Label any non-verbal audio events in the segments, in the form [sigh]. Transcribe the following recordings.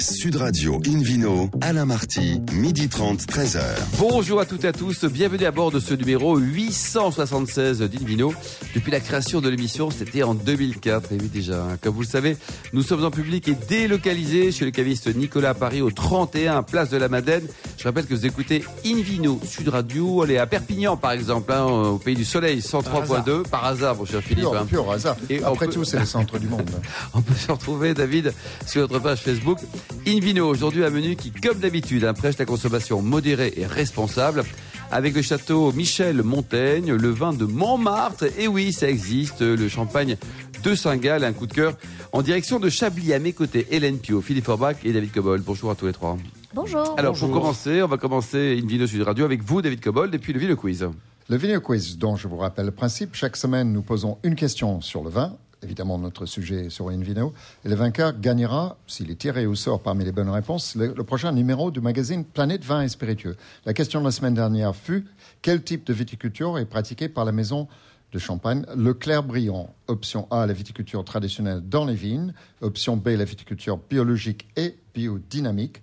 Sud Radio Invino, Alain Marty, midi 30, 13h. Bonjour à toutes et à tous, bienvenue à bord de ce numéro 876 d'Invino. Depuis la création de l'émission, c'était en 2004, et oui déjà. hein. Comme vous le savez, nous sommes en public et délocalisés chez le caviste Nicolas à Paris au 31 Place de la Madeleine. Je rappelle que vous écoutez Invino Sud Radio, elle est à Perpignan par exemple, hein, au pays du soleil, 103.2, par hasard mon cher Philippe. Hein. hasard. Et Après peut- tout, c'est le centre du monde. [laughs] On peut se retrouver, David, sur notre page Facebook. Invino, aujourd'hui un menu qui, comme d'habitude, hein, prêche la consommation modérée et responsable. Avec le château Michel Montaigne, le vin de Montmartre, et oui, ça existe, le champagne de Saint-Gall, un coup de cœur en direction de Chablis. À mes côtés, Hélène Pio, Philippe Forbach et David Cobold. Bonjour à tous les trois. Bonjour. Alors, pour commencer, on va commencer Invino Sud Radio avec vous, David Cobold, et puis le Ville Quiz. Le Vigno Quiz, dont je vous rappelle le principe, chaque semaine, nous posons une question sur le vin. Évidemment, notre sujet sur Invino. Et le vainqueur gagnera, s'il est tiré au sort parmi les bonnes réponses, le, le prochain numéro du magazine Planète Vin et Spiritueux. La question de la semaine dernière fut quel type de viticulture est pratiqué par la maison de Champagne? Leclerc Briand. Option A, la viticulture traditionnelle dans les vignes. Option B, la viticulture biologique et biodynamique.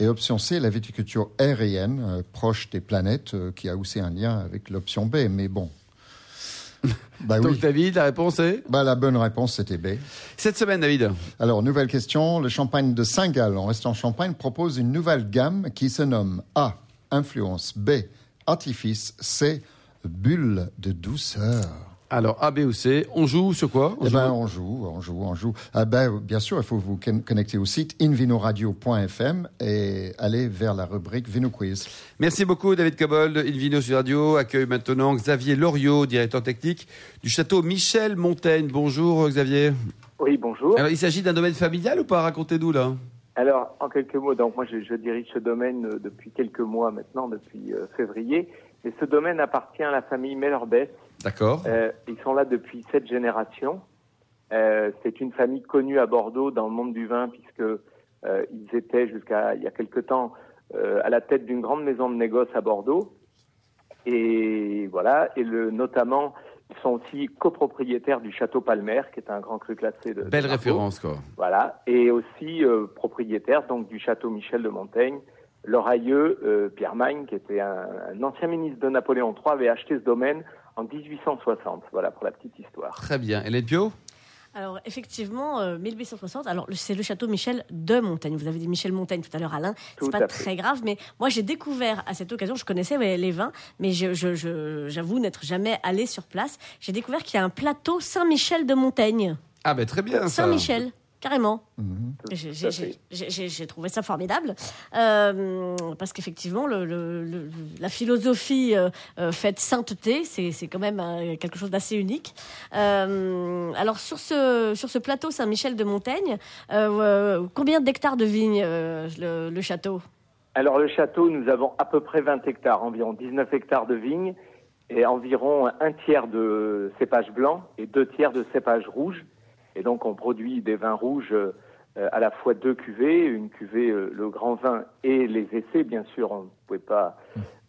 Et option C, la viticulture aérienne, euh, proche des planètes, euh, qui a aussi un lien avec l'option B. Mais bon. [laughs] bah Donc, oui. David, la réponse est Bah, la bonne réponse, c'était B. Cette semaine, David. Alors, nouvelle question. Le champagne de Saint-Gall, en restant champagne, propose une nouvelle gamme qui se nomme A, influence, B, artifice, C, bulle de douceur. Alors, A, B ou C, on joue sur quoi On Eh joue- ben, on joue, on joue, on joue. Ah ben, bien sûr, il faut vous con- connecter au site invinoradio.fm et aller vers la rubrique Vino Quiz. Merci beaucoup David Cobold. Invino sur Radio accueille maintenant Xavier Loriot, directeur technique du château Michel Montaigne. Bonjour Xavier. Oui, bonjour. Alors il s'agit d'un domaine familial ou pas? Racontez-nous là. Alors, en quelques mots, donc moi je, je dirige ce domaine euh, depuis quelques mois maintenant, depuis euh, février. Et ce domaine appartient à la famille Mellerbès. D'accord. Euh, ils sont là depuis sept générations. Euh, c'est une famille connue à Bordeaux dans le monde du vin puisque euh, ils étaient jusqu'à il y a quelque temps euh, à la tête d'une grande maison de négoce à Bordeaux. Et voilà, et le, notamment, ils sont aussi copropriétaires du château Palmer, qui est un grand cru classé de Belle référence quoi. Voilà, et aussi euh, propriétaire donc du château Michel de Montaigne. Leur aïeux, euh, Pierre Magne, qui était un, un ancien ministre de Napoléon III, avait acheté ce domaine en 1860. Voilà pour la petite histoire. Très bien. Hélène Pio? Alors effectivement, euh, 1860. Alors le- c'est le château Michel de Montaigne. Vous avez dit Michel Montaigne tout à l'heure, Alain. C'est pas fait. très grave, mais moi j'ai découvert à cette occasion, je connaissais ouais, les vins, mais je- je- je- j'avoue n'être jamais allé sur place. J'ai découvert qu'il y a un plateau Saint-Michel de Montaigne. Ah ben très bien. Saint-Michel. Carrément. Tout J'ai- trouvé ça formidable euh, parce qu'effectivement le, le- le- la philosophie euh, euh, faite sainteté c'est quand même euh, quelque chose d'assez unique. Euh, alors sur ce sur ce plateau Saint-Michel de Montaigne, combien d'hectares de vignes euh, le, le château? Alors le château, nous avons à peu près 20 hectares, environ 19 hectares de vignes et environ un tiers de cépages blancs et deux tiers de cépages rouges. Et donc on produit des vins rouges euh, à la fois deux cuvées, une cuvée euh, le grand vin et les essais. Bien sûr, on ne pouvait pas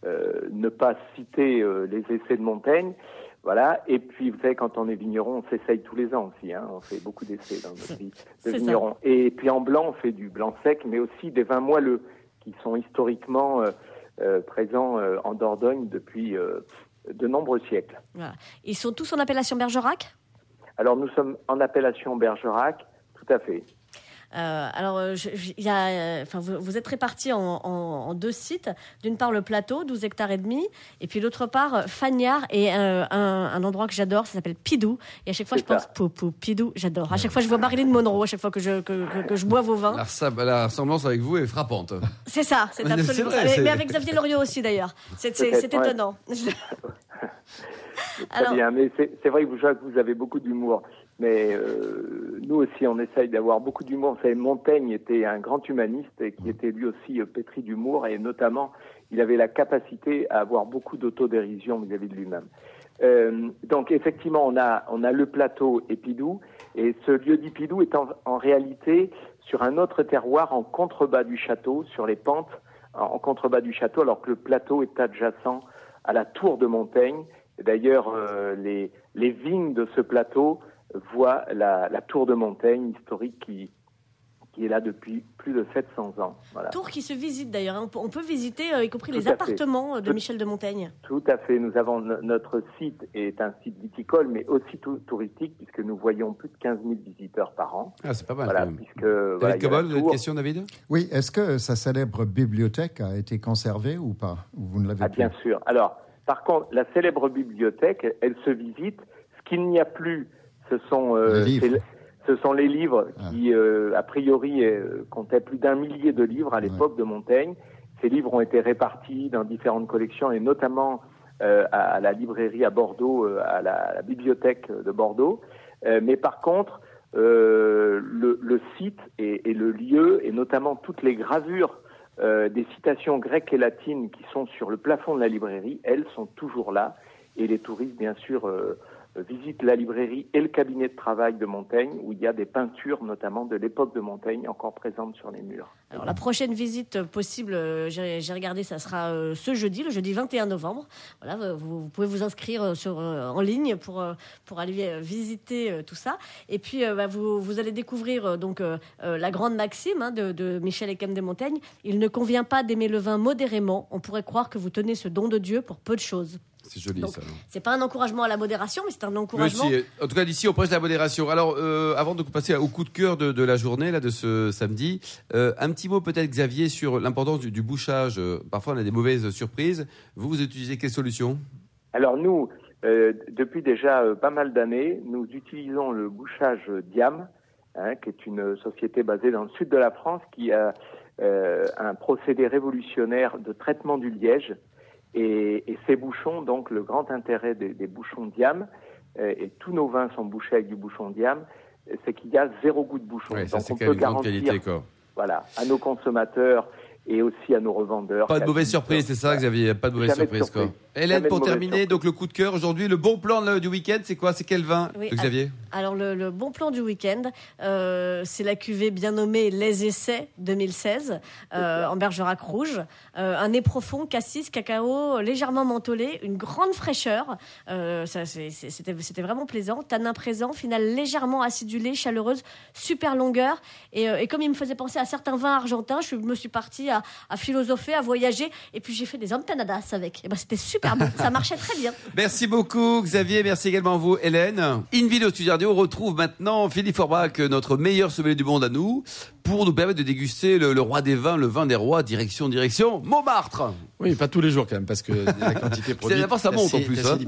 euh, ne pas citer les essais de Montaigne. Voilà. Et puis, vous savez, quand on est vigneron, on s'essaye tous les ans aussi. Hein. On fait beaucoup d'essais dans notre vie de ça. vigneron. Et puis en blanc, on fait du blanc sec, mais aussi des vins moelleux qui sont historiquement euh, euh, présents euh, en Dordogne depuis de nombreux siècles. Voilà. Ils sont tous en appellation Bergerac? Alors nous sommes en appellation Bergerac, tout à fait. Euh, alors, euh, je- je- il y a, euh, enfin, vous, vous êtes répartis en, en- en deux sites. D'une part, le plateau, 12 hectares et demi, et puis l'autre part, Fagnard et euh, un, un endroit que j'adore, ça s'appelle Pidou. Et à chaque fois, je ça. pense, pou, pou, Pidou, j'adore. À chaque fois, je vois Marilyn Monroe, à chaque fois que je, que, que- que je bois vos vins. La, ressemb- la ressemblance avec vous est frappante. C'est ça, c'est absolument vrai. Mais, avec Xavier Loriot aussi, d'ailleurs. C'est ouais. étonnant. [laughs] Très Alors- bien, mais c'est vrai vous, que vous avez beaucoup d'humour. Mais euh, nous aussi, on essaye d'avoir beaucoup d'humour. Vous savez, Montaigne était un grand humaniste et qui était lui aussi euh, pétri d'humour et notamment, il avait la capacité à avoir beaucoup d'autodérision vis-à-vis de lui-même. Euh, donc effectivement, on a, on a le plateau Épidou et ce lieu d'Épidou est en, en réalité sur un autre terroir en contrebas du château, sur les pentes en, en contrebas du château, alors que le plateau est adjacent à la tour de Montaigne. D'ailleurs, euh, les, les vignes de ce plateau voient la, la tour de Montaigne historique qui, qui est là depuis plus de 700 ans. Voilà. Tour qui se visite d'ailleurs. Hein. On peut visiter, euh, y compris les appartements de Michel de Montaigne. Tout à fait. Nous avons notre site est un site viticole, mais aussi touristique, puisque nous voyons plus de 15 000 visiteurs par an. Ah, c'est pas mal. Voilà, puisque, David Cobol, une question, David? Oui. Est-ce que sa célèbre bibliothèque a été conservée ou pas? Vous ne l'avez ah, Bien sûr. Alors, par contre, la célèbre bibliothèque, elle se visite. Ce qu'il n'y a plus, ce sont euh, ce sont les livres ah. qui, euh, a priori, euh, comptaient plus d'un millier de livres à l'époque de Montaigne. Ces livres ont été répartis dans différentes collections et notamment euh, à, la librairie à Bordeaux, à la, bibliothèque de Bordeaux. mais par contre, le, le, site et, et, le lieu, et notamment toutes les gravures des citations grecques et latines qui sont sur le plafond de la librairie, elles sont toujours là. Et les touristes, bien sûr, visite la librairie et le cabinet de travail de Montaigne, où il y a des peintures, notamment de l'époque de Montaigne, encore présentes sur les murs. Alors la prochaine visite possible, euh, j'ai regardé, ça sera euh, ce jeudi, le jeudi 21 novembre. Voilà, vous, pouvez vous inscrire euh, en ligne pour, pour aller visiter tout ça. Et puis bah, vous, allez découvrir donc la grande maxime hein, de, Michel Ekem de Montaigne. Il ne convient pas d'aimer le vin modérément. On pourrait croire que vous tenez ce don de Dieu pour peu de choses. C'est joli ça. C'est pas un encouragement à la modération, mais c'est un encouragement. en tout cas, d'ici, on prêche la modération. Alors, euh, avant de passer au coup de cœur de, la journée, là, de ce samedi, euh, un petit mot peut-être, Xavier, sur l'importance du, bouchage. Euh, parfois, on a des mauvaises surprises. Vous, vous utilisez quelle solution Alors, nous, depuis déjà pas mal d'années, nous utilisons le bouchage Diam, hein, qui est une société basée dans le sud de la France, qui a un procédé révolutionnaire de traitement du liège et, et, ces bouchons, donc le grand intérêt des, des bouchons Diam, euh, et tous nos vins sont bouchés avec du bouchon Diam, c'est qu'il y a zéro goût de bouchon. donc on peut garantir, qualité, quoi. voilà, à nos consommateurs et aussi à nos revendeurs. Pas de mauvaise surprise, c'est ça, Xavier Pas de mauvaise surprise, quoi. Hélène, pour terminer, donc le coup de cœur aujourd'hui, le bon plan du week-end, c'est quoi? C'est quel vin, Xavier? Alors, le, bon plan du week-end, euh, c'est la cuvée bien nommée Les Essais 2016 euh, en Bergerac Rouge. Euh, un nez profond, cassis, cacao, légèrement mentholé, une grande fraîcheur. C'était vraiment plaisant. Tanin présent, finale légèrement acidulée, chaleureuse, super longueur. Et, comme il me faisait penser à certains vins argentins, je me suis partie à, philosopher, à voyager. Et puis j'ai fait des empanadas avec. Et ben, C'était super ça marchait très bien. [laughs] Merci beaucoup Xavier, merci également à vous Hélène. In Studio on retrouve maintenant Philippe Forbach, notre meilleur sommelier du monde à nous, pour nous permettre de déguster le, roi des vins, le vin des rois, direction, direction, Montmartre. Oui, pas tous les jours quand même, parce que la [laughs] quantité produite. D'abord, ça monte en plus. Hein.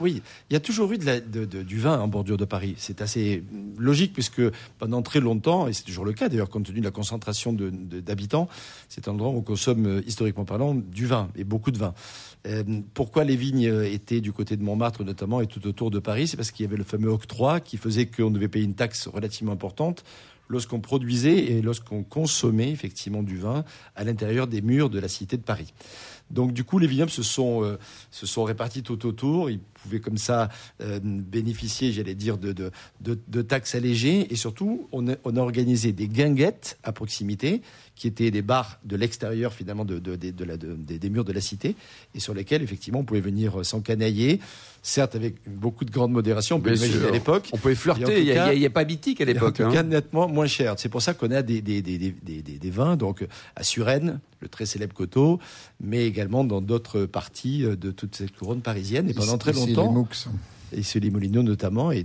Oui, il y a toujours eu de la, de, du vin en bordure de Paris. C'est assez logique, puisque pendant très longtemps, et c'est toujours le cas d'ailleurs, compte tenu de la concentration d'habitants, c'est un endroit où on consomme, euh, historiquement parlant, du vin, et beaucoup de vin. Euh, pourquoi les vignes étaient du côté de Montmartre notamment et tout autour de Paris? C'est parce qu'il y avait le fameux octroi qui faisait qu'on devait payer une taxe relativement importante lorsqu'on produisait et lorsqu'on consommait effectivement du vin à l'intérieur des murs de la cité de Paris. Donc du coup, les vignobles se sont, euh, se sont répartis tout autour. Pouvaient comme ça euh, bénéficier, j'allais dire, de, de, de, taxes allégées. Et surtout, on a, on a, organisé des guinguettes à proximité, qui étaient des bars de l'extérieur finalement de, la, des murs de la cité, et sur lesquels effectivement on pouvait venir s'encanailler, certes avec beaucoup de grande modération, on peut imaginer à l'époque. On pouvait flirter, il n'y a, pas mythique à l'époque. En tout hein. nettement moins cher. C'est pour ça qu'on a des, des, des, des, vins, donc à Suresnes, le très célèbre coteau, mais également dans d'autres parties de toute cette couronne parisienne. Et pendant très longtemps. Et c'est les Molinos notamment, et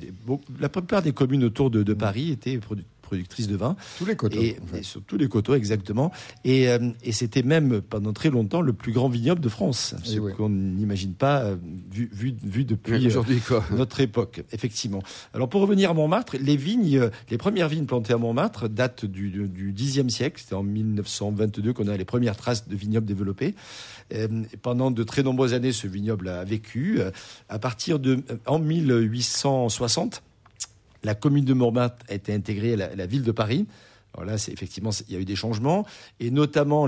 la plupart des communes autour de, de Paris étaient productrice de vin. Tous les coteaux. Et, sur tous les coteaux, exactement. Et, euh, et c'était même pendant très longtemps le plus grand vignoble de France, ce qu'on n'imagine pas euh, vu, vu, vu depuis aujourd'hui euh, notre époque, effectivement. Alors pour revenir à Montmartre, les vignes, les premières vignes plantées à Montmartre datent du, du Xe siècle. C'était en 1922 qu'on a les premières traces de vignobles développés. pendant de très nombreuses années, ce vignoble a vécu. À partir de en 1860 la commune de Montmartre a été intégrée à la, ville de Paris. Alors là, effectivement, il y a eu des changements, et notamment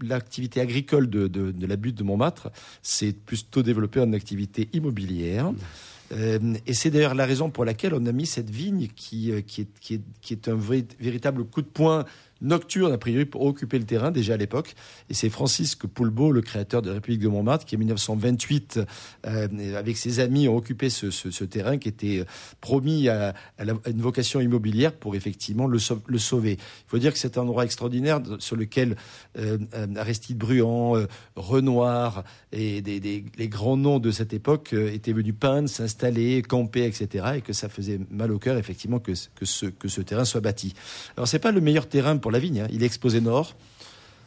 l'activité agricole de, la butte de Montmartre s'est plutôt développée en activité immobilière. Euh, et c'est d'ailleurs la raison pour laquelle on a mis cette vigne qui, euh, est, un véritable coup de poing nocturne, a priori, pour occuper le terrain, déjà à l'époque. Et c'est Francisque Poulbeau, le créateur de la République de Montmartre, qui en 1928, euh, avec ses amis, ont occupé ce, terrain qui était promis à, une vocation immobilière pour effectivement le, sauver. Il faut dire que c'est un endroit extraordinaire sur lequel euh, Aristide Bruand, euh, Renoir et les grands noms de cette époque euh, étaient venus peindre, s'installer, camper, etc. Et que ça faisait mal au cœur, effectivement, que, que, ce, que ce terrain soit bâti. Alors, c'est pas le meilleur terrain pour Hein. Il est exposé nord.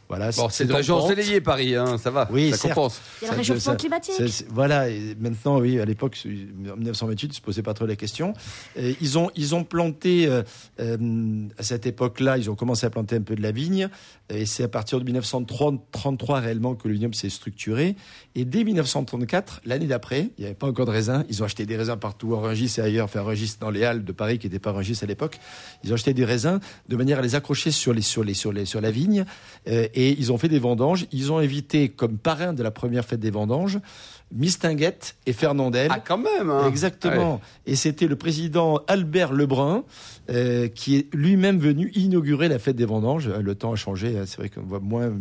Voilà, bon, c'est une région ensoleillée, Paris, hein, ça va, oui, ça certes. compense. Il y a le réchauffement climatique. voilà, et maintenant, oui, à l'époque, en 1928, ils ne se posaient pas trop la question. Et ils, ont, ils ont planté, euh, euh, à cette époque-là, ils ont commencé à planter un peu de la vigne, et c'est à partir de 1933 réellement que le vignoble s'est structuré. Et dès 1934, l'année d'après, il n'y avait pas encore de raisins, ils ont acheté des raisins partout, à Rungis et ailleurs, enfin Rungis dans les Halles de Paris, qui n'étaient pas Rungis à l'époque. Ils ont acheté des raisins de manière à les accrocher sur, les, sur, les, sur, les, sur la vigne. Euh, et ils ont fait des vendanges. Ils ont invité comme parrain de la première fête des vendanges Mistinguette et Fernandel. Ah, quand même hein. Exactement. Ouais. Et c'était le président Albert Lebrun euh, qui est lui-même venu inaugurer la fête des vendanges. Le temps a changé. C'est vrai qu'on voit moins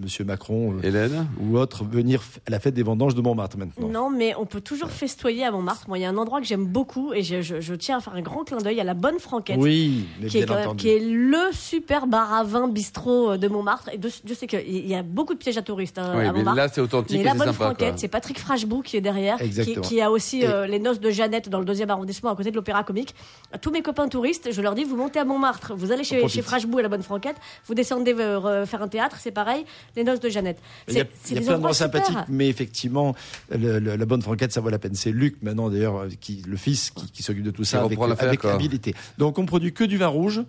Monsieur Macron euh, Hélène ou autre venir à la fête des vendanges de Montmartre maintenant. Non, mais on peut toujours festoyer à Montmartre. Moi, il y a un endroit que j'aime beaucoup et je, je, je, tiens à faire un grand clin d'œil à la Bonne Franquette. Oui, qui est, qui est, le super bar à vin bistrot de Montmartre. Et je sais qu'il y a beaucoup de pièges à touristes hein, oui, à. Mais là, c'est authentique. Mais la Bonne Franquette, c'est Patrick Frachebou qui est derrière, qui, qui, a aussi et... euh, les noces de Jeannette dans le deuxième arrondissement à côté de l'Opéra Comique. À tous mes copains touristes, je leur dis vous montez à Montmartre, vous allez chez, chez Frachebou à la Bonne Franquette, vous descendez euh, faire un théâtre, c'est pareil, les noces de Jeannette. Il y a, y a plein d'endroits sympathiques, mais effectivement, le, le, la Bonne Franquette, ça vaut la peine. C'est Luc maintenant d'ailleurs, qui, le fils, qui, qui s'occupe de tout ça avec, avec habilité. Donc on produit que du vin rouge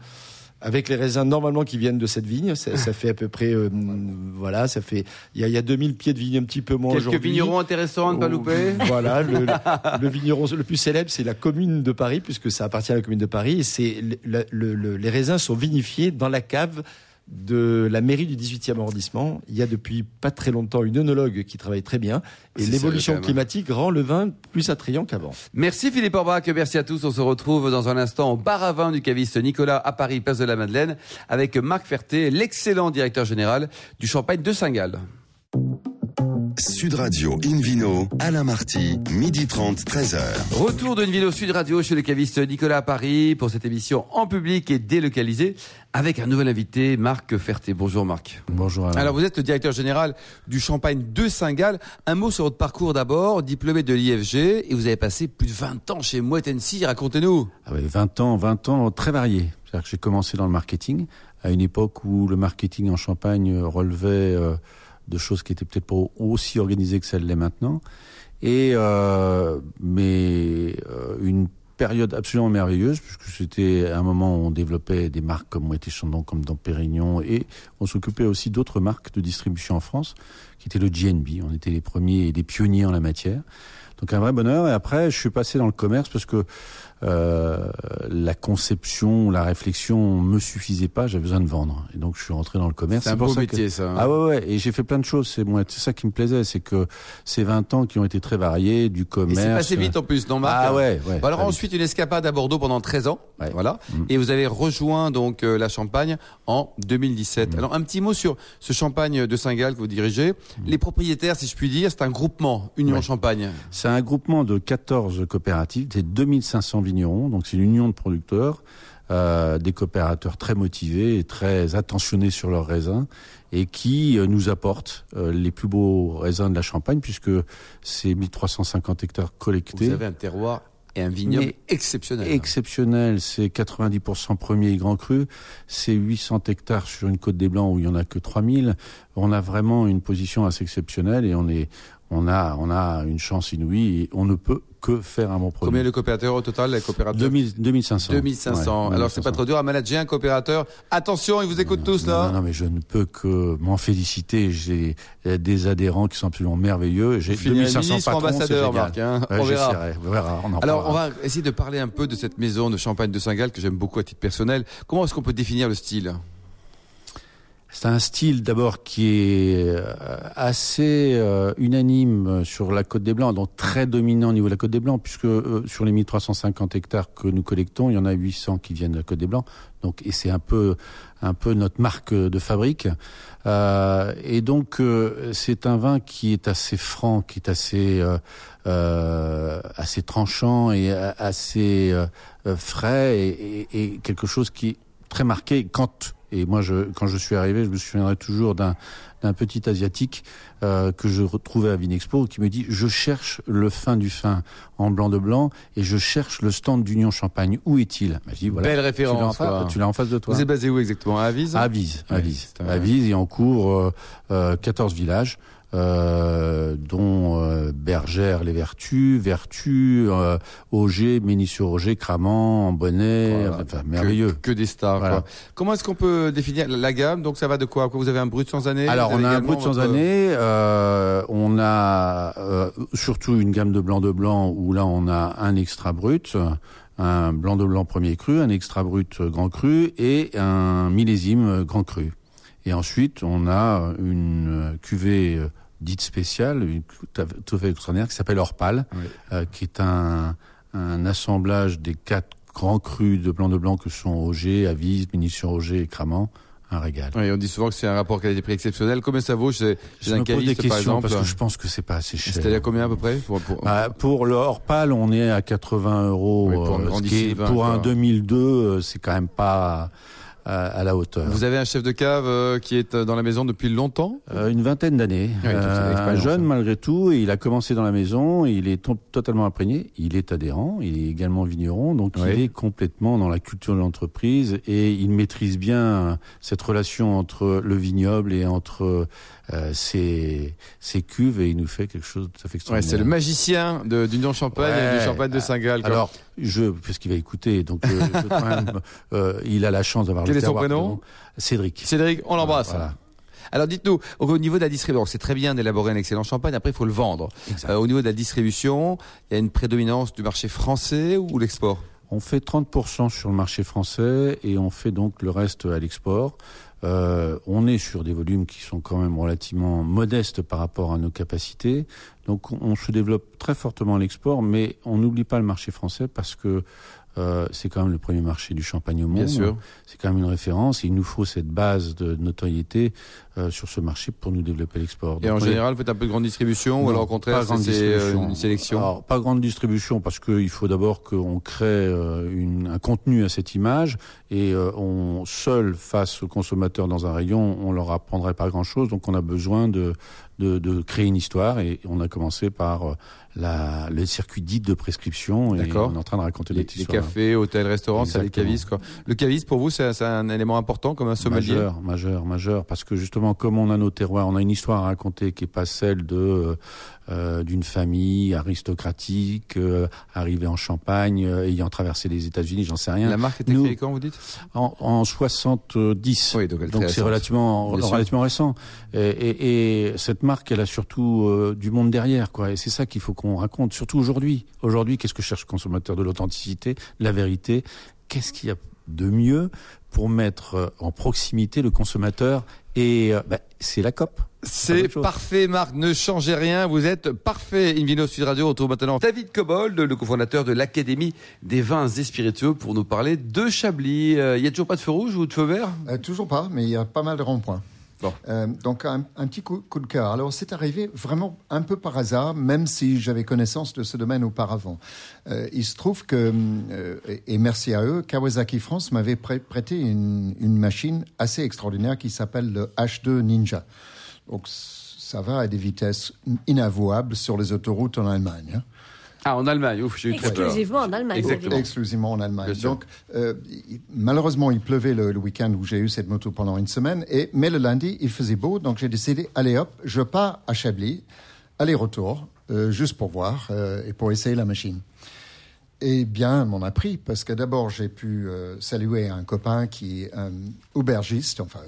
avec les raisins normalement qui viennent de cette vigne. Ça, ça [laughs] fait à peu près, euh, voilà, ça fait, il y a, y a 2000 pieds de vigne, un petit peu moins Quelques vignerons intéressants à ne pas louper. Voilà, le, le, [laughs] le, vigneron le plus célèbre, c'est la commune de Paris, puisque ça appartient à la commune de Paris. Et c'est les raisins sont vinifiés dans la cave de la mairie du 18e arrondissement. Il y a depuis pas très longtemps une œnologue qui travaille très bien. Et l'évolution climatique rend le vin plus attrayant qu'avant. Merci Philippe Orbach, merci à tous. On se retrouve dans un instant au bar à vin du caviste Nicolas à Paris, place de la Madeleine, avec Marc Ferté, l'excellent directeur général du Champagne de Saint-Gall. Sud Radio Invino, Alain Marty, midi 30, 13h. Retour de Invino Sud Radio chez le caviste Nicolas à Paris pour cette émission en public et délocalisée avec un nouvel invité, Marc Ferté. Bonjour Marc. Bonjour Alain. Alors vous êtes le directeur général du Champagne de Saint-Gall. Un mot sur votre parcours d'abord, diplômé de l'IFG et vous avez passé plus de 20 ans chez Moët Hennessy. Racontez-nous. Ah oui, 20 ans, 20 ans très variés. C'est-à-dire que j'ai commencé dans le marketing à une époque où le marketing en Champagne relevait euh, de choses qui étaient peut-être pas aussi organisées que celles l'est maintenant. Et euh, mais euh, une période absolument merveilleuse puisque c'était un moment où on développait des marques comme Moët Chandon, comme dans Pérignon et on s'occupait aussi d'autres marques de distribution en France qui étaient le GNB. On était les premiers et les pionniers en la matière. Donc un vrai bonheur. Et après, je suis passé dans le commerce parce que euh, la conception, la réflexion me suffisait pas. J'avais besoin de vendre. Et donc je suis rentré dans le commerce. C'est un beau métier, ça. Hein. Ah ouais, ouais. Et j'ai fait plein de choses. C'est moi, c'est ça qui me plaisait, c'est que ces 20 ans qui ont été très variés, du commerce. Et c'est passé vite en plus, non Marc Ah ouais, alors ensuite une escapade à Bordeaux pendant 13 ans. Ouais. Voilà. Mm. Et vous avez rejoint donc euh, la Champagne en 2017. Mm. Alors un petit mot sur ce Champagne de Saint-Gall que vous dirigez. Les propriétaires, si je puis dire, c'est un groupement Union Ouais. Champagne. C'est un groupement de 14 coopératives, c'est 2500 vignerons, donc c'est une union de producteurs, euh, des coopérateurs très motivés et très attentionnés sur leurs raisins et qui euh, nous apportent euh, les plus beaux raisins de la Champagne puisque c'est 1350 hectares collectés. Vous avez un terroir et un vignoble Mais exceptionnel. Exceptionnel, c'est 90% premier et grand cru, c'est 800 hectares sur une côte des Blancs où il y en a que 3000. On a vraiment une position assez exceptionnelle et on est, on a, on a une chance inouïe et on ne peut que faire un bon produit. Combien de coopérateurs au total, les coopérateurs 2000 2500. 2500. Ouais, Alors c'est pas 2500. trop dur à manager un coopérateur. Attention, ils vous écoutent tous non, là. Non, non, mais je ne peux que m'en féliciter. J'ai des adhérents qui sont absolument merveilleux. J'ai Vous finirez 2500 ministre patrons, ambassadeur. Marc, hein. Ouais, On verra. On verra. On en Alors, on va essayer de parler un peu de cette maison de champagne de Saint-Gall que j'aime beaucoup à titre personnel. Comment est-ce qu'on peut définir le style? C'est un style d'abord qui est euh, assez euh, unanime sur la Côte des Blancs, donc très dominant au niveau de la Côte des Blancs, puisque euh, sur les 1350 hectares que nous collectons, il y en a 800 qui viennent de la Côte des Blancs. Donc, et c'est un peu, un peu notre marque de fabrique. et donc, c'est un vin qui est assez franc, qui est assez, assez tranchant et assez frais et, et, quelque chose qui très marqué quand et moi, je, quand je suis arrivé, je me souviendrai toujours d'un petit asiatique euh, que je retrouvais à Vinexpo qui me dit je cherche le fin du fin en blanc de blanc et je cherche le stand d'Union Champagne. Où est-il? Dis, voilà, Belle référence. Tu l'as en, face de toi. Vous êtes basé où exactement? À Avise? À Avise. À Avise. Avise et en cours euh, euh, 14 villages euh, dont euh, Bergère les Vertus, Vertus, euh, Auger, Ménis-sur-Auger, Cramant, Bonnet, enfin, merveilleux. Que, des stars. Comment est-ce qu'on peut définir la gamme Donc ça va de quoi Vous avez un brut sans année Alors on a un brut sans année, euh, on a euh, surtout une gamme de blanc de blanc où là on a un extra brut un blanc de blanc premier cru, un extra brut grand cru et un millésime grand cru. Et ensuite, on a une cuvée dite spéciale, tout à fait extraordinaire, qui s'appelle Orpal, euh, qui est un, un, assemblage des quatre grands crus de blanc de blanc que sont Auger, Avise, Munition Auger et Cramant. Un régal. Oui, on dit souvent que c'est un rapport qualité-prix exceptionnel. Combien ça vaut chez, chez un caviste, par exemple Parce que je pense que c'est pas assez cher. C'est-à-dire combien à peu près Pour, pour... Bah, pour le Orpal, on est à 80 euros. pour, un, euh, pour un 2002, euh, c'est quand même pas à, la hauteur. Vous avez un chef de cave euh, qui est euh, dans la maison depuis longtemps? Euh, Une vingtaine d'années. un jeune malgré tout, et il a commencé dans la maison, il est totalement imprégné, il est adhérent, il est également vigneron, donc il est complètement dans la culture de l'entreprise et il maîtrise bien cette relation entre le vignoble et entre euh, ses, cuves et il nous fait quelque chose de tout à fait extraordinaire. c'est le magicien d'Union Champagne et du Champagne de Saint-Gall. Alors, je, puisqu'il va écouter, donc euh, quand même, euh, il a la chance d'avoir le Quel est son prénom Cédric. Cédric, on l'embrasse. Alors dites-nous, au niveau de la distribution, c'est très bien d'élaborer un excellent champagne, après il faut le vendre. Euh, au niveau de la distribution, il y a une prédominance du marché français ou l'export? On fait 30% sur le marché français et on fait donc le reste à l'export. Euh, on est sur des volumes qui sont quand même relativement modestes par rapport à nos capacités. Donc on se développe très fortement à l'export, mais on n'oublie pas le marché français parce que euh, c'est quand même le premier marché du champagne au monde. C'est quand même une référence. Et il nous faut cette base de notoriété euh, sur ce marché pour nous développer l'export. Et en général, vous faites un peu de grande distribution ou alors au contraire, c'est euh, une sélection alors, Pas grande distribution parce qu'il faut d'abord qu'on crée une, un contenu à cette image et on seul face aux consommateurs dans un rayon, on leur apprendrait pas grand-chose. Donc on a besoin de, de, de, créer une histoire et on a commencé par la, le circuit dit de prescription et on est en train de raconter des histoires. Les cafés, hôtels, restaurants, c'est les cavistes. Quoi. Le caviste, pour vous, c'est un élément important comme un sommelier? Majeur, majeur, majeur. Parce que justement, comme on a nos terroirs, on a une histoire à raconter qui est pas celle de euh, d'une famille aristocratique euh, arrivée en Champagne, euh, ayant traversé les États-Unis, j'en sais rien. La marque était créée quand vous dites? En, en 70. Oui, donc, c'est relativement relativement récent. Et, et, et, cette marque, elle a surtout euh, du monde derrière, quoi. Et c'est ça qu'il faut qu'on raconte, surtout aujourd'hui. Aujourd'hui, qu'est-ce que cherche le consommateur De l'authenticité, la vérité? Qu'est-ce qu'il y a de mieux pour mettre en proximité le consommateur et bah, c'est la COP. C'est parfait, Marc. Ne changez rien. Vous êtes parfait. Invino Sud Radio. On retrouve maintenant David Cobold, le cofondateur de l'Académie des vins et spiritueux, pour nous parler de Chablis. Il euh, y a toujours pas de feu rouge ou de feu vert? Euh, Toujours pas, mais il y a pas mal de ronds-points. Euh, donc un, petit coup, de cœur. Alors c'est arrivé vraiment un peu par hasard, même si j'avais connaissance de ce domaine auparavant. il se trouve que, et merci à eux, Kawasaki France m'avait prêté une, une, machine assez extraordinaire qui s'appelle le H2 Ninja. Donc ça va à des vitesses inavouables sur les autoroutes en Allemagne. Hein. Ah, en Allemagne, ouf, j'ai eu très peur. Exclusivement en Allemagne. Exactement. Exclusivement en Allemagne. Donc, euh, malheureusement, il pleuvait le, week-end où j'ai eu cette moto pendant une semaine, et, mais le lundi, il faisait beau, donc j'ai décidé, allez hop, je pars à Chablis, aller-retour, euh, juste pour voir euh, et pour essayer la machine. Eh bien, m'en a pris, parce que d'abord, j'ai pu saluer un copain qui est un aubergiste, enfin,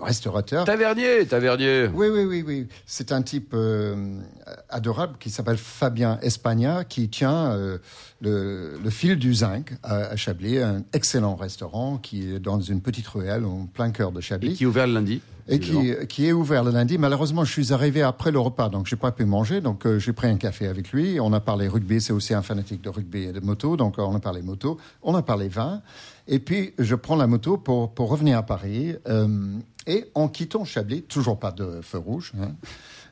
restaurateur. Tavernier, tavernier. Oui, oui, oui, oui. C'est un type euh, adorable qui s'appelle Fabien Espagna, qui tient euh, le, le, fil du zinc à, à, Chablis, un excellent restaurant qui est dans une petite ruelle en plein cœur de Chablis. Et qui est ouvert le lundi. Et qui, qui, est ouvert le lundi. Malheureusement, je suis arrivé après le repas, donc j'ai pas pu manger. Donc euh, j'ai pris un café avec lui. On a parlé rugby. C'est aussi un fanatique de rugby et de moto. Donc on a parlé moto. On a parlé vin. Et puis je prends la moto pour pour revenir à Paris. Euh, et en quittant Chablis, toujours pas de feu rouge. Hein,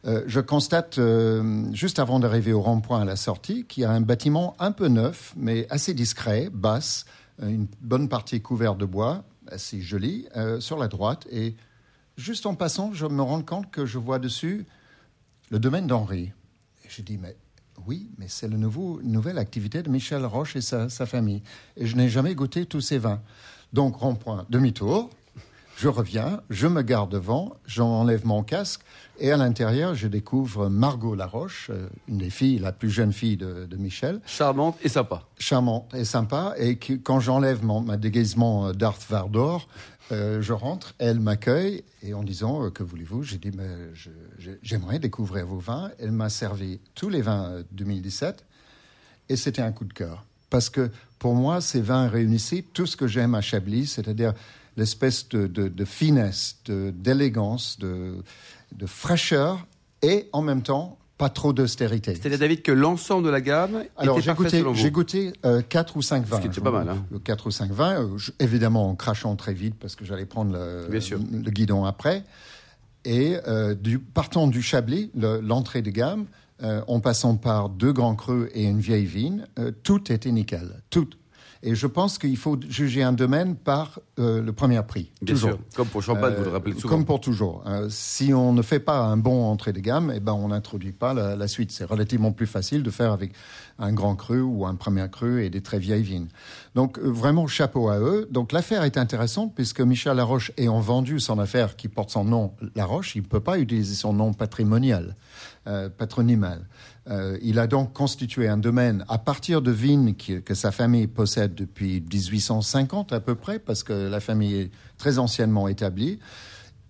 euh, je constate, euh, juste avant d'arriver au rond-point à la sortie, qu'il y a un bâtiment un peu neuf, mais assez discret, basse, une bonne partie couverte de bois, assez joli, euh, sur la droite. Et juste en passant, je me rends compte que je vois dessus le domaine d'Henri. Et je dis, mais oui, mais c'est la nouvelle activité de Michel Roche et sa, sa famille. Et je n'ai jamais goûté tous ces vins. Donc, rond-point, demi-tour. Je reviens, je me garde devant, j'enlève mon casque et à l'intérieur, je découvre Margot Laroche, une des filles, la plus jeune fille de, de Michel. Charmante et sympa. Charmante et sympa. Et qui, quand j'enlève mon ma déguisement Darth Vardor, euh, je rentre, elle m'accueille et en disant euh, que voulez-vous, j'ai dit j'aimerais découvrir vos vins. Elle m'a servi tous les vins 2017 et c'était un coup de cœur parce que pour moi, ces vins réunissaient tout ce que j'aime à Chablis, c'est-à-dire l'espèce de, de, de, finesse, d'élégance, de, de, fraîcheur et en même temps pas trop d'austérité. C'est-à-dire, David, que l'ensemble de la gamme Alors, était j'ai goûté, j'ai goûté euh, 4 ou 5 vins. Ce qui était pas mal. Hein. 4 ou 5 vins, euh, je, évidemment en crachant très vite parce que j'allais prendre le, le, guidon après. Et euh, du, partant du Chablis, l'entrée de gamme, euh, en passant par deux grands creux et une vieille vigne, tout était nickel. Tout. Et je pense qu'il faut juger un domaine par euh, le premier prix. Bien toujours. sûr. Comme pour champagne, vous le rappelez souvent. Comme pour toujours. Euh, si on ne fait pas un bon entrée de gamme, eh ben on n'introduit pas la, la suite. C'est relativement plus facile de faire avec un grand cru ou un premier cru et des très vieilles vignes. Donc euh, vraiment chapeau à eux. Donc l'affaire est intéressante puisque Michel Laroche ayant vendu son affaire qui porte son nom Laroche, il ne peut pas utiliser son nom patrimonial, euh, patronymal. Euh, il a donc constitué un domaine à partir de vignes que sa famille possède depuis 1850 à peu près, parce que la famille est très anciennement établie.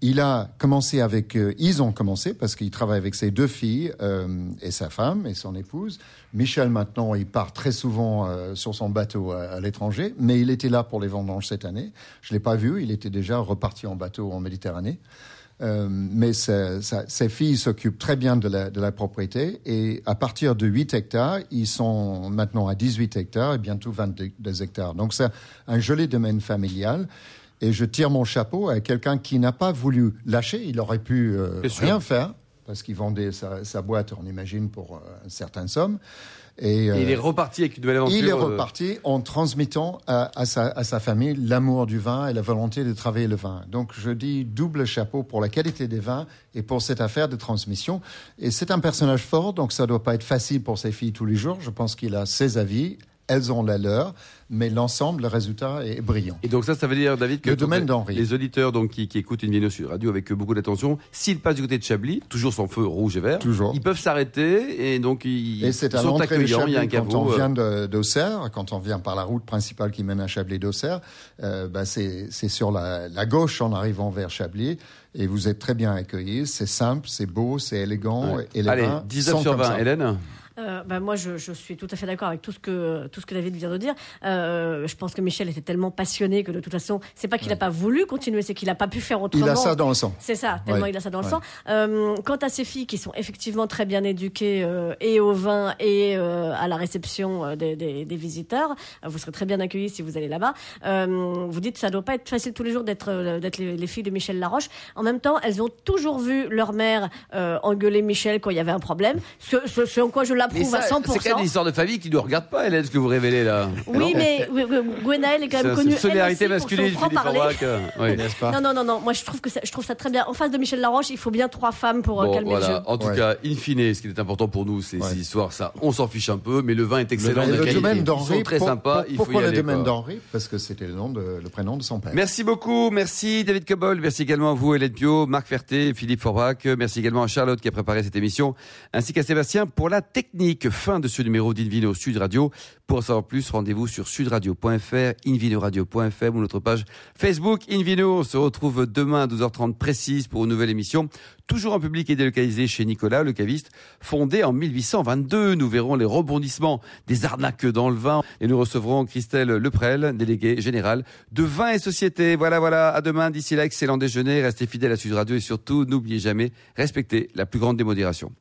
Il a commencé avec, euh, ils ont commencé parce qu'il travaille avec ses deux filles euh, et sa femme et son épouse. Michel maintenant, il part très souvent euh, sur son bateau à, à l'étranger, mais il était là pour les vendanges cette année. Je l'ai pas vu, il était déjà reparti en bateau en Méditerranée. Euh, mais sa, sa, ses filles s'occupent très bien de la, de la, propriété et à partir de 8 hectares, ils sont maintenant à 18 hectares et bientôt 22 hectares. Donc c'est un joli domaine familial. Et je tire mon chapeau à quelqu'un qui n'a pas voulu lâcher. Il aurait pu euh, rien faire parce qu'il vendait sa, sa, boîte, on imagine, pour euh, une certaine somme. Et, euh, et, il est reparti avec une nouvelle aventure. Il est reparti en transmettant à, à, sa, à sa, famille l'amour du vin et la volonté de travailler le vin. Donc je dis double chapeau pour la qualité des vins et pour cette affaire de transmission. Et c'est un personnage fort, donc ça doit pas être facile pour ses filles tous les jours. Je pense qu'il a ses avis, elles ont la leur, mais l'ensemble, le résultat est brillant. Et donc ça, ça veut dire, David, que le domaine d'Henri. Les auditeurs donc qui, qui écoutent une vidéo sur radio avec beaucoup d'attention, s'ils passent du côté de Chablis, toujours son feu rouge et vert, toujours. ils peuvent s'arrêter et donc ils, et c'est ils sont accueillants. il y a un quand on vient d'Auxerre, quand on vient par la route principale qui mène à Chablis d'Auxerre, euh, bah c'est sur la, la gauche en arrivant vers Chablis et vous êtes très bien accueillis. C'est simple, c'est beau, c'est élégant. Ouais. Et les Allez, vins 19 sur 20, Hélène? Euh, bah moi, je, je, suis tout à fait d'accord avec tout ce que tout ce que David vient de dire. Euh, je pense que Michel était tellement passionné que de toute façon, c'est pas qu'il n'a ouais. pas voulu continuer, c'est qu'il n'a pas pu faire autrement. Il a ça dans le sang. C'est ça, tellement ouais. il a ça dans le sang. Euh, quant à ces filles qui sont effectivement très bien éduquées euh, et au vin et à la réception des, des, des, visiteurs, vous serez très bien accueillis si vous allez là-bas. vous dites que ça doit pas être facile tous les jours d'être d'être les, les, filles de Michel Laroche. En même temps, elles ont toujours vu leur mère engueuler Michel quand il y avait un problème. Ce, ce, ce en quoi je l'approuve à 100%. C'est quand même une histoire de famille qui ne nous regarde pas, Hélène, ce que vous révélez là. Oui, non mais Gwenaëlle est quand même connue. Solidarité masculine, [laughs] pas Non, non, non, non. Moi, je trouve que ça, je trouve ça très bien. En face de Michel Laroche, il faut bien trois femmes pour bon, calmer voilà. le jeu. En tout ouais. cas, in fine, ce qui est important pour nous, c'est ouais. ces histoires. Ça, on s'en fiche un peu, mais le vin est excellent. Le, domaine d'Henri, très sympa. Pour, pourquoi le domaine d'Henri? Parce que c'était le nom de, le prénom de son père. Merci beaucoup. Merci David Cobol. Merci également à vous, Hélène Pio, Marc Ferté, Philippe Forbach. Merci également à Charlotte qui a préparé cette émission, ainsi qu'à Sébastien pour la technique. Technique. Fin de ce numéro d'Invino Sud Radio. Pour en savoir plus, rendez-vous sur sudradio.fr, invinoradio.fr ou notre page Facebook Invino. On se retrouve demain à 12h30 précise pour une nouvelle émission. Toujours en public et délocalisé chez Nicolas, le caviste, fondé en 1822. Nous verrons les rebondissements des arnaques dans le vin et nous recevrons Christelle Leprel, déléguée générale de Vin et Société. Voilà, voilà. À demain. D'ici là, excellent déjeuner. Restez fidèles à Sud Radio et surtout, n'oubliez jamais, respectez la plus grande démodération.